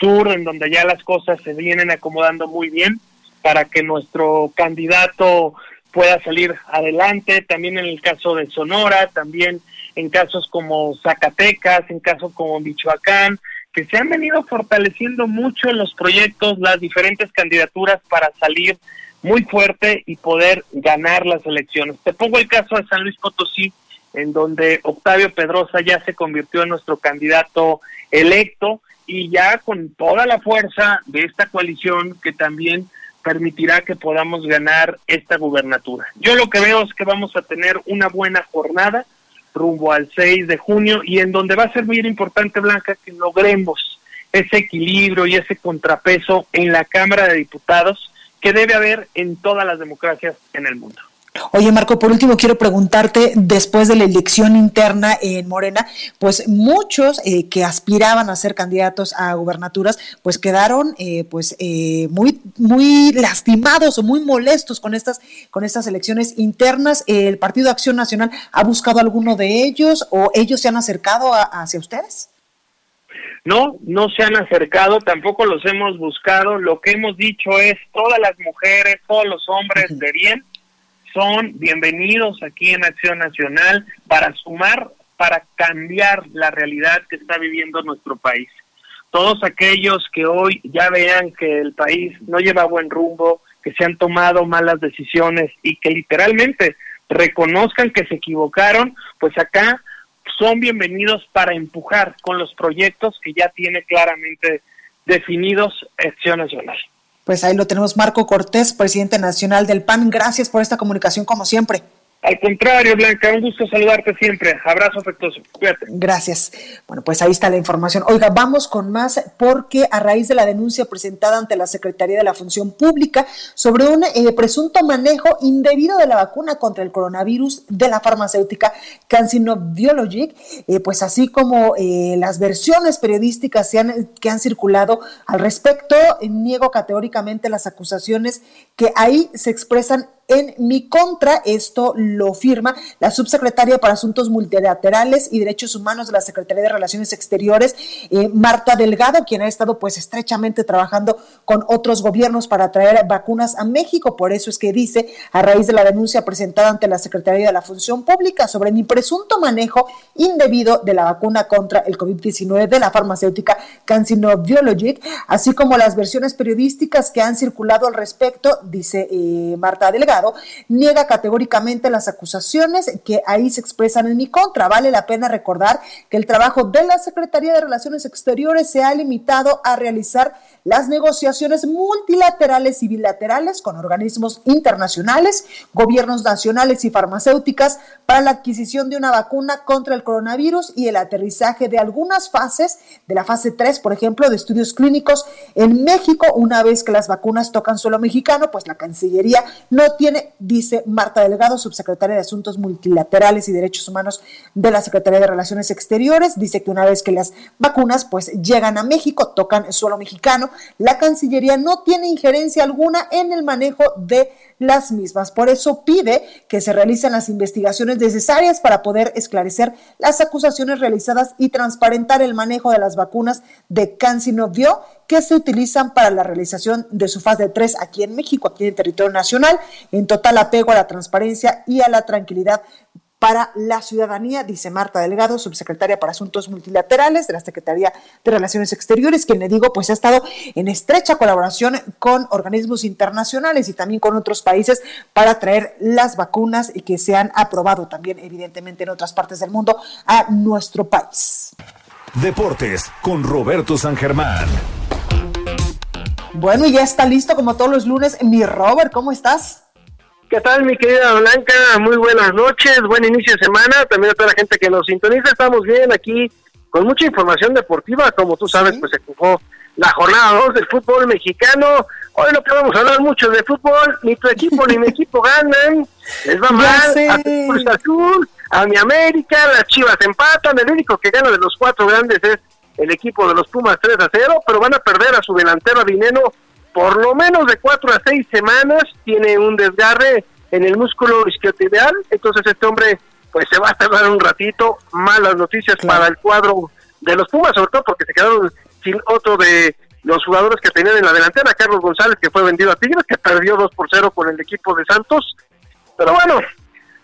Sur, en donde ya las cosas se vienen acomodando muy bien para que nuestro candidato pueda salir adelante, también en el caso de Sonora, también en casos como Zacatecas, en casos como Michoacán, que se han venido fortaleciendo mucho en los proyectos, las diferentes candidaturas para salir muy fuerte y poder ganar las elecciones. Te pongo el caso de San Luis Potosí, en donde Octavio Pedrosa ya se convirtió en nuestro candidato electo y ya con toda la fuerza de esta coalición que también permitirá que podamos ganar esta gubernatura. Yo lo que veo es que vamos a tener una buena jornada rumbo al 6 de junio y en donde va a ser muy importante, Blanca, que logremos ese equilibrio y ese contrapeso en la Cámara de Diputados que debe haber en todas las democracias en el mundo. Oye, Marco, por último quiero preguntarte, después de la elección interna en Morena, pues muchos eh, que aspiraban a ser candidatos a gubernaturas, pues quedaron eh, pues eh, muy muy lastimados o muy molestos con estas con estas elecciones internas. ¿El Partido Acción Nacional ha buscado alguno de ellos o ellos se han acercado hacia ustedes? No, no se han acercado, tampoco los hemos buscado. Lo que hemos dicho es todas las mujeres, todos los hombres de bien son bienvenidos aquí en Acción Nacional para sumar, para cambiar la realidad que está viviendo nuestro país. Todos aquellos que hoy ya vean que el país no lleva buen rumbo, que se han tomado malas decisiones y que literalmente reconozcan que se equivocaron, pues acá son bienvenidos para empujar con los proyectos que ya tiene claramente definidos Acción Nacional. Pues ahí lo tenemos, Marco Cortés, presidente nacional del PAN. Gracias por esta comunicación como siempre. Al contrario, Blanca, un gusto saludarte siempre. Abrazo afectuoso. Cuídate. Gracias. Bueno, pues ahí está la información. Oiga, vamos con más porque a raíz de la denuncia presentada ante la Secretaría de la Función Pública sobre un eh, presunto manejo indebido de la vacuna contra el coronavirus de la farmacéutica CanSino Biologic, eh, pues así como eh, las versiones periodísticas que han circulado al respecto, niego categóricamente las acusaciones que ahí se expresan en mi contra. Esto firma la subsecretaria para Asuntos Multilaterales y Derechos Humanos de la Secretaría de Relaciones Exteriores, eh, Marta Delgado, quien ha estado pues estrechamente trabajando con otros gobiernos para traer vacunas a México. Por eso es que dice, a raíz de la denuncia presentada ante la Secretaría de la Función Pública sobre mi presunto manejo indebido de la vacuna contra el COVID-19 de la farmacéutica CanSino Biologic, así como las versiones periodísticas que han circulado al respecto, dice eh, Marta Delgado niega categóricamente las acusaciones que ahí se expresan en mi contra. Vale la pena recordar que el trabajo de la Secretaría de Relaciones Exteriores se ha limitado a realizar las negociaciones multilaterales y bilaterales con organismos internacionales, gobiernos nacionales y farmacéuticas para la adquisición de una vacuna contra el coronavirus y el aterrizaje de algunas fases, de la fase 3, por ejemplo, de estudios clínicos en México. Una vez que las vacunas tocan suelo mexicano, pues la Cancillería no tiene, dice Marta Delgado, subsecretaria de Asuntos Multilaterales y Derechos Humanos de la Secretaría de Relaciones Exteriores, dice que una vez que las vacunas pues llegan a México, tocan suelo mexicano, la Cancillería no tiene injerencia alguna en el manejo de las mismas. Por eso pide que se realicen las investigaciones necesarias para poder esclarecer las acusaciones realizadas y transparentar el manejo de las vacunas de CanSinoBio que se utilizan para la realización de su fase 3 aquí en México, aquí en el territorio nacional, en total apego a la transparencia y a la tranquilidad para la ciudadanía, dice Marta Delgado, subsecretaria para Asuntos Multilaterales de la Secretaría de Relaciones Exteriores, quien le digo, pues ha estado en estrecha colaboración con organismos internacionales y también con otros países para traer las vacunas y que se han aprobado también, evidentemente, en otras partes del mundo a nuestro país. Deportes con Roberto San Germán. Bueno, y ya está listo como todos los lunes. Mi Robert, ¿cómo estás? ¿Qué tal, mi querida Blanca? Muy buenas noches, buen inicio de semana. También a toda la gente que nos sintoniza. Estamos bien aquí con mucha información deportiva. Como tú sabes, pues se jugó la jornada 2 del fútbol mexicano. Hoy no podemos hablar mucho de fútbol. Ni tu equipo ni mi equipo ganan. Les va mal a Cruz Azul, a mi América. Las Chivas empatan. El único que gana de los cuatro grandes es el equipo de los Pumas 3 a 0. Pero van a perder a su delantero Dineno por lo menos de cuatro a seis semanas tiene un desgarre en el músculo isquiotibial, entonces este hombre pues se va a tardar un ratito, malas noticias para el cuadro de los Pumas, sobre todo porque se quedaron sin otro de los jugadores que tenían en la delantera, Carlos González, que fue vendido a Tigres, que perdió 2 por 0 con el equipo de Santos, pero bueno,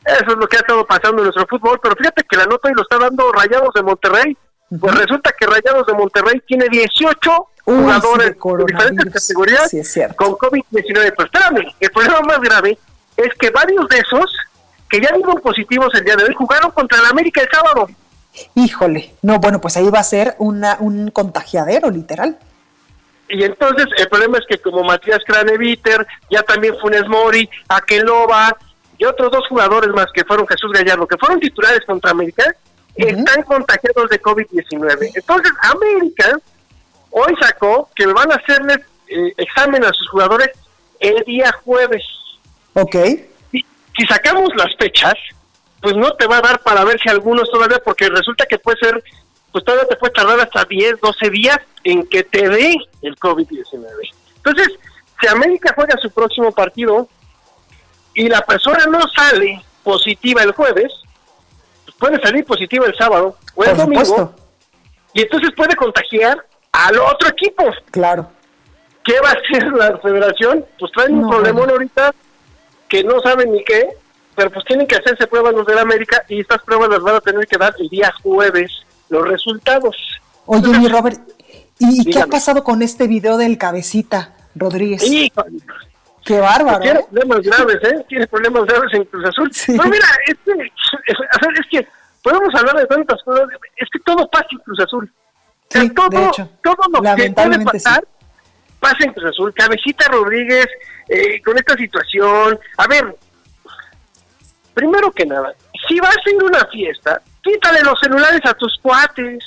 eso es lo que ha estado pasando en nuestro fútbol, pero fíjate que la nota y lo está dando Rayados de Monterrey, Pues resulta que Rayados de Monterrey tiene 18 jugadores de diferentes categorías con COVID-19. Pero espérame, el problema más grave es que varios de esos que ya dieron positivos el día de hoy jugaron contra el América el sábado. Híjole, no, bueno, pues ahí va a ser una, un contagiadero, literal. Y entonces el problema es que como Matías Craneviter, ya también Funes Mori, Aqueloba y otros dos jugadores más que fueron Jesús Gallardo, que fueron titulares contra América, están contagiados de COVID-19. Entonces América hoy sacó que van a hacerles eh, examen a sus jugadores el día jueves. Ok. Si, si sacamos las fechas, pues no te va a dar para ver si algunos todavía, porque resulta que puede ser, pues todavía te puede tardar hasta 10, 12 días en que te dé el COVID-19. Entonces, si América juega su próximo partido y la persona no sale positiva el jueves, puede salir positiva el sábado o el domingo, y entonces puede contagiar al otro equipo. Claro. ¿Qué va a hacer la federación? Pues traen un problemón ahorita que no saben ni qué, pero pues tienen que hacerse pruebas los de la América y estas pruebas las van a tener que dar el día jueves los resultados. Oye, mi Robert, ¿y qué ha pasado con este video del cabecita Rodríguez? Qué bárbaro. Tiene ¿eh? problemas graves, ¿eh? Tiene problemas graves en Cruz Azul. Pero mira, es que, es, que podemos hablar de tantas cosas, es que todo pasa en Cruz Azul. Sí, todo, de hecho, todo lo que puede pasar pasa en Cruz Azul. Cabecita Rodríguez, eh, con esta situación. A ver, primero que nada, si vas a una fiesta, quítale los celulares a tus cuates.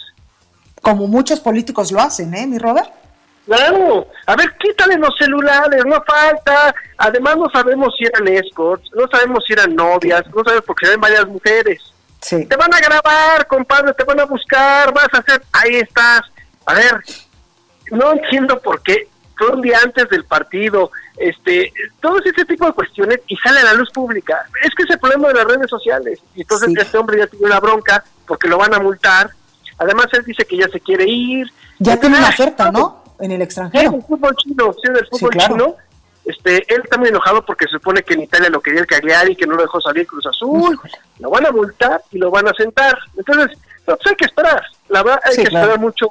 Como muchos políticos lo hacen, ¿eh, mi Robert? Claro, a ver, quítale los celulares, no falta. Además, no sabemos si eran escorts, no sabemos si eran novias, no sabemos porque se ven varias mujeres. Sí. Te van a grabar, compadre, te van a buscar, vas a hacer, ahí estás. A ver, no entiendo por qué un día antes del partido, este, todo ese tipo de cuestiones y sale a la luz pública. Es que es el problema de las redes sociales. Y entonces este hombre ya tiene una bronca porque lo van a multar. Además él dice que ya se quiere ir. Ya tiene una oferta, ¿no? En el extranjero. Sí, el fútbol chino, sí, del fútbol chino. Este, él está muy enojado porque se supone que en Italia lo quería el Cagliari y que no lo dejó salir Cruz Azul. Lo van a multar y lo van a sentar. Entonces, pues hay que esperar. La verdad, hay que esperar mucho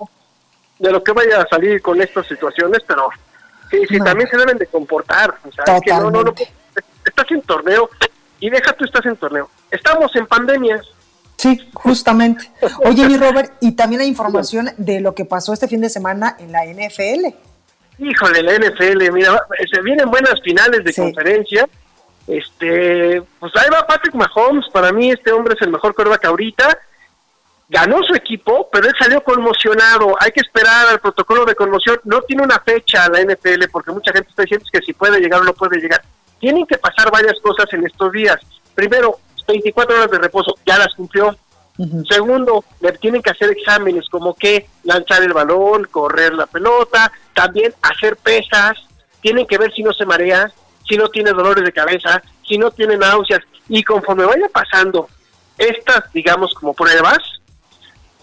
de lo que vaya a salir con estas situaciones, pero sí, sí, también se deben de comportar. O sea, que no, no, no, estás en torneo y deja tú estás en torneo. Estamos en pandemia. Sí, justamente. Oye, mi Robert, y también hay información de lo que pasó este fin de semana en la NFL. Híjole, la NFL, mira, se vienen buenas finales de conferencia. Este, pues ahí va Patrick Mahomes, para mí este hombre es el mejor quarterback ahorita ganó su equipo, pero él salió conmocionado. Hay que esperar al protocolo de conmoción. No tiene una fecha la NFL porque mucha gente está diciendo que si puede llegar o no puede llegar. Tienen que pasar varias cosas en estos días. Primero, 24 horas de reposo, ya las cumplió. Segundo, le tienen que hacer exámenes como que lanzar el balón, correr la pelota, también hacer pesas. Tienen que ver si no se marea, si no tiene dolores de cabeza, si no tiene náuseas. Y conforme vaya pasando estas, digamos, como pruebas,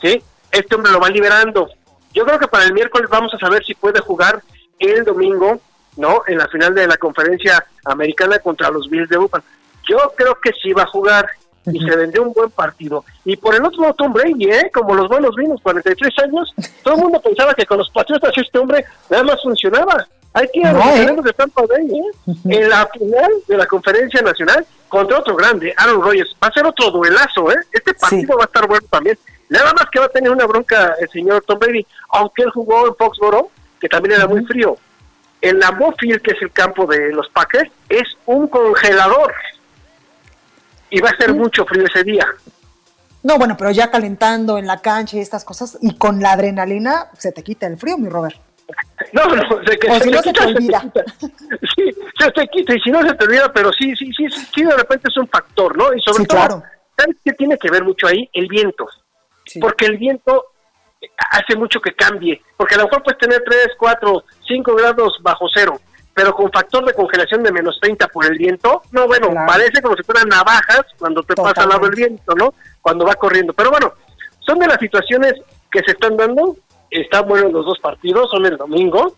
¿sí? Este hombre lo va liberando. Yo creo que para el miércoles vamos a saber si puede jugar el domingo, ¿no? En la final de la conferencia americana contra los Bills de Buffalo. Yo creo que sí va a jugar y se vendió un buen partido. Y por el otro lado, Tom Brady, ¿eh? Como los buenos vinos, 43 años, todo el mundo pensaba que con los Patriotas este hombre nada más funcionaba. Hay que no, ¿eh? de Tampa Bay, ¿eh? En la final de la conferencia nacional contra otro grande, Aaron Rodgers. Va a ser otro duelazo, ¿eh? Este partido va a estar bueno también. Nada más que va a tener una bronca el señor Tom Brady, aunque él jugó en Foxboro, que también era muy frío. El Lambeau Field, que es el campo de los Packers, es un congelador. Y va a ser mucho frío ese día. No, bueno, pero ya calentando en la cancha y estas cosas, y con la adrenalina se te quita el frío, mi Robert. No, no, se, que, si no se te, olvida. Sí, se te quita, y si no se te olvida, pero sí, sí, sí, sí, de repente es un factor, ¿no? Y sobre todo, claro. ¿sabes qué tiene que ver mucho ahí? El viento porque el viento hace mucho que cambie, porque a lo mejor puedes tener 3, 4, 5 grados bajo cero, pero con factor de congelación de menos 30 por el viento, no, bueno, parece como si fueran navajas cuando te pasa al lado el viento, ¿no? Cuando va corriendo. Pero bueno, son de las situaciones que se están dando, están buenos los dos partidos, son el domingo,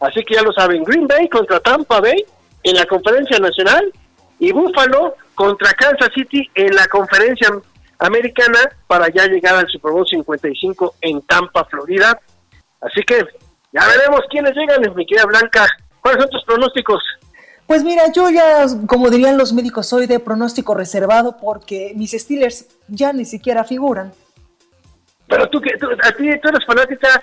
así que ya lo saben, Green Bay contra Tampa Bay en la conferencia nacional y Buffalo contra Kansas City en la conferencia americana para ya llegar al Super Bowl 55 en Tampa, Florida. Así que ya veremos quiénes llegan, mi querida Blanca. ¿Cuáles son tus pronósticos? Pues mira, yo ya, como dirían los médicos, soy de pronóstico reservado porque mis Steelers ya ni siquiera figuran. Pero tú, tú, a ti, tú eres fanática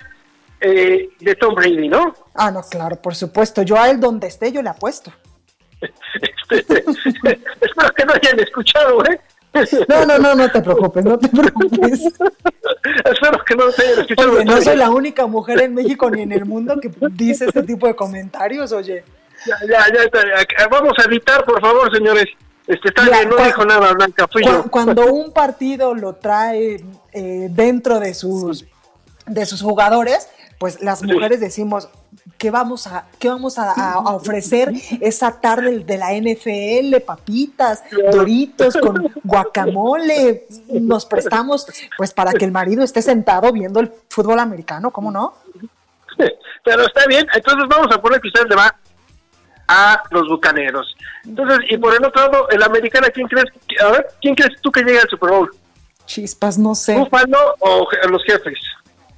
eh, de Tom Brady, ¿no? Ah, no, claro, por supuesto. Yo a él donde esté, yo le apuesto. Este, espero que no hayan escuchado, ¿eh? No, no, no, no te preocupes, no te preocupes. Espero que no hayan escuchado. Oye, no soy la única mujer en México ni en el mundo que dice este tipo de comentarios, oye. Ya, ya, ya, vamos a evitar, por favor, señores. Este, está bien, no dijo nada, Blanca, fui cuando, yo. Cuando un partido lo trae eh, dentro de sus, de sus jugadores, pues las mujeres decimos, ¿qué vamos a, qué vamos a, ofrecer esa tarde de la NFL? Papitas, doritos con guacamole. Nos prestamos pues para que el marido esté sentado viendo el fútbol americano, ¿cómo no? Pero está bien, entonces vamos a poner que usted le va a los bucaneros. Entonces, y por el otro lado, el americano, ¿quién crees? A ver, ¿quién crees tú que llega al Super Bowl? Chispas, no sé. ¿Búfalo o los jefes?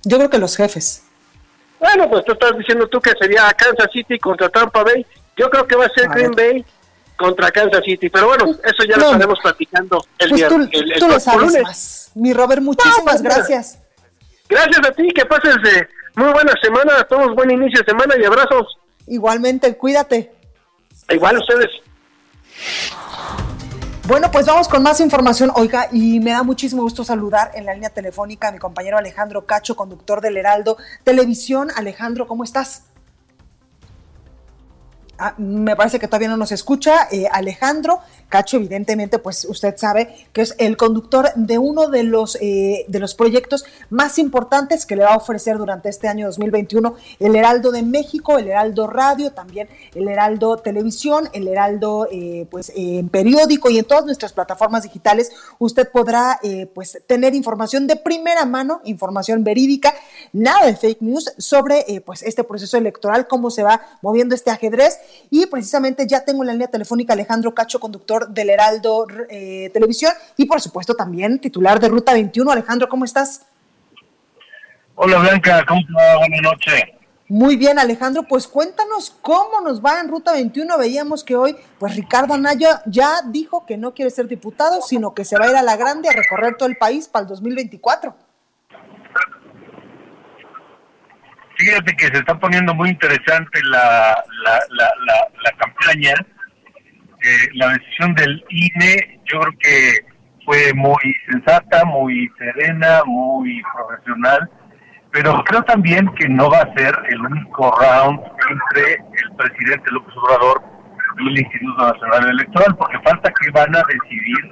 Yo creo que los jefes. Bueno, pues tú estás diciendo tú que sería Kansas City contra Tampa Bay. Yo creo que va a ser Green Bay contra Kansas City. Pero bueno, eso ya lo estaremos platicando el pues día tú, el, tú lo sabes más. Mi Robert, muchísimas gracias. Gracias a ti, que pases de muy buena semana. A todos buen inicio de semana y abrazos. Igualmente, cuídate. Igual ustedes. Bueno, pues vamos con más información, oiga, y me da muchísimo gusto saludar en la línea telefónica a mi compañero Alejandro Cacho, conductor del Heraldo Televisión. Alejandro, ¿cómo estás? Ah, me parece que todavía no nos escucha. Eh, Alejandro Cacho, evidentemente, pues usted sabe que es el conductor de uno de los, eh, de los proyectos más importantes que le va a ofrecer durante este año 2021 el Heraldo de México, el Heraldo Radio, también el Heraldo Televisión, el Heraldo eh, pues en periódico y en todas nuestras plataformas digitales. Usted podrá pues tener información de primera mano, información verídica, nada de fake news sobre pues este proceso electoral, cómo se va moviendo este ajedrez y precisamente ya tengo en la línea telefónica Alejandro Cacho, conductor del Heraldo eh, Televisión y por supuesto también titular de Ruta 21. Alejandro, ¿cómo estás? Hola Blanca, ¿cómo va? Buenas noches. Muy bien, Alejandro, pues cuéntanos cómo nos va en Ruta 21. Veíamos que hoy, pues Ricardo Anaya ya dijo que no quiere ser diputado, sino que se va a ir a la grande a recorrer todo el país para el 2024. Fíjate que se está poniendo muy interesante la, la, la, la, campaña. Eh, la decisión del INE yo creo que fue muy sensata, muy serena, muy profesional, pero creo también que no va a ser el único round entre el presidente López Obrador y el Instituto Nacional Electoral, porque falta que van a decidir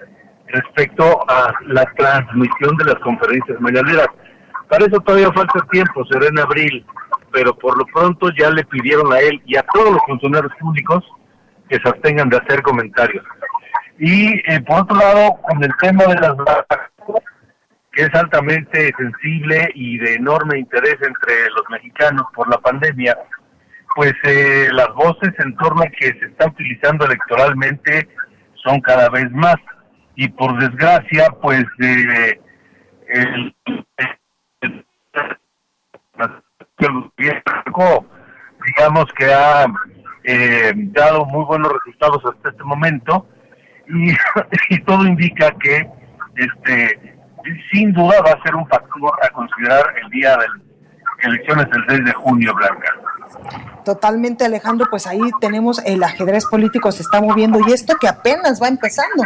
respecto a la transmisión de las conferencias mañaneras. Para eso todavía falta tiempo, será en abril, pero por lo pronto ya le pidieron a él y a todos los funcionarios públicos que se abstengan de hacer comentarios. Y eh, por otro lado, con el tema de las que es altamente sensible y de enorme interés entre los mexicanos por la pandemia, pues eh, las voces en torno a que se está utilizando electoralmente son cada vez más. Y por desgracia, pues eh, el, digamos que ha eh, dado muy buenos resultados hasta este momento y, y, todo indica que este sin duda va a ser un factor a considerar el día de elecciones del 6 de junio, Blanca. Totalmente, Alejandro, pues ahí tenemos el ajedrez político se está moviendo y esto que apenas va empezando.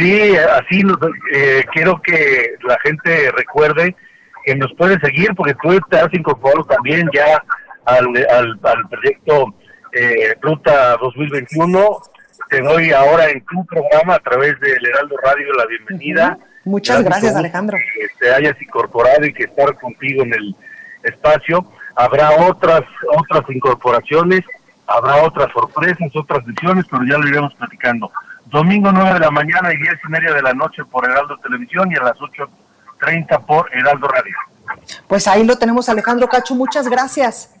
Sí, así eh, quiero que la gente recuerde que nos puede seguir porque tú te has incorporado también ya al, al, proyecto eh, Ruta 2021. Te doy ahora en tu programa a través del Heraldo Radio la bienvenida. Muchas gracias, Alejandro. Que te hayas incorporado y que estar contigo en el espacio. Habrá otras otras incorporaciones, habrá otras sorpresas, otras decisiones, pero ya lo iremos platicando. Domingo 9 de la mañana y 10 y media de la noche por Heraldo Televisión y a las 8.30 por Heraldo Radio. Pues ahí lo tenemos, Alejandro Cacho. Muchas gracias.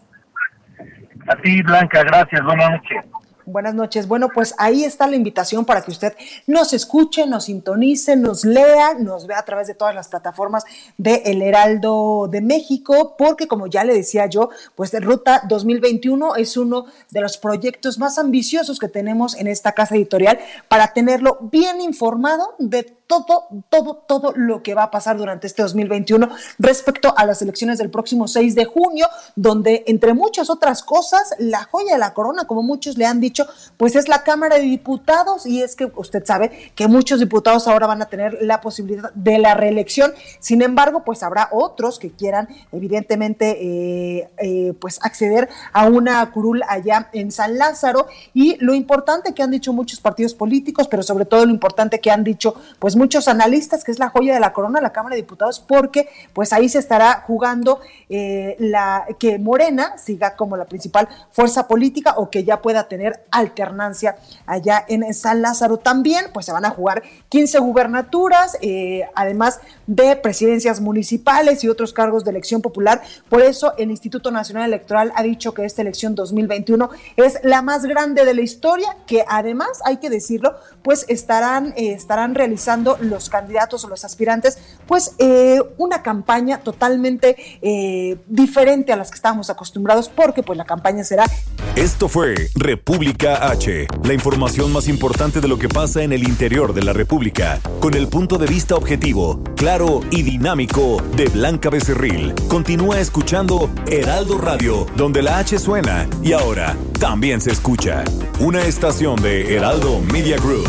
A ti, Blanca, gracias. Buenas noches. Buenas noches. Bueno, pues ahí está la invitación para que usted nos escuche, nos sintonice, nos lea, nos vea a través de todas las plataformas de El Heraldo de México, porque como ya le decía yo, pues Ruta 2021 es uno de los proyectos más ambiciosos que tenemos en esta casa editorial para tenerlo bien informado de todo, todo, todo lo que va a pasar durante este 2021 respecto a las elecciones del próximo 6 de junio, donde entre muchas otras cosas, la joya de la corona, como muchos le han dicho, pues es la Cámara de Diputados y es que usted sabe que muchos diputados ahora van a tener la posibilidad de la reelección. Sin embargo, pues habrá otros que quieran evidentemente eh, eh, pues acceder a una curul allá en San Lázaro y lo importante que han dicho muchos partidos políticos, pero sobre todo lo importante que han dicho pues muchos analistas, que es la joya de la corona, la Cámara de Diputados, porque pues ahí se estará jugando eh, la que Morena siga como la principal fuerza política o que ya pueda tener alternancia allá en San Lázaro. También pues se van a jugar 15 gubernaturas, eh, además de presidencias municipales y otros cargos de elección popular. Por eso el Instituto Nacional Electoral ha dicho que esta elección 2021 es la más grande de la historia, que además, hay que decirlo, pues estarán, eh, estarán realizando los candidatos o los aspirantes, pues eh, una campaña totalmente eh, diferente a las que estábamos acostumbrados, porque pues la campaña será... Esto fue República H, la información más importante de lo que pasa en el interior de la República, con el punto de vista objetivo, claro y dinámico de Blanca Becerril. Continúa escuchando Heraldo Radio, donde la H suena y ahora también se escucha. Una estación de Heraldo Media Group.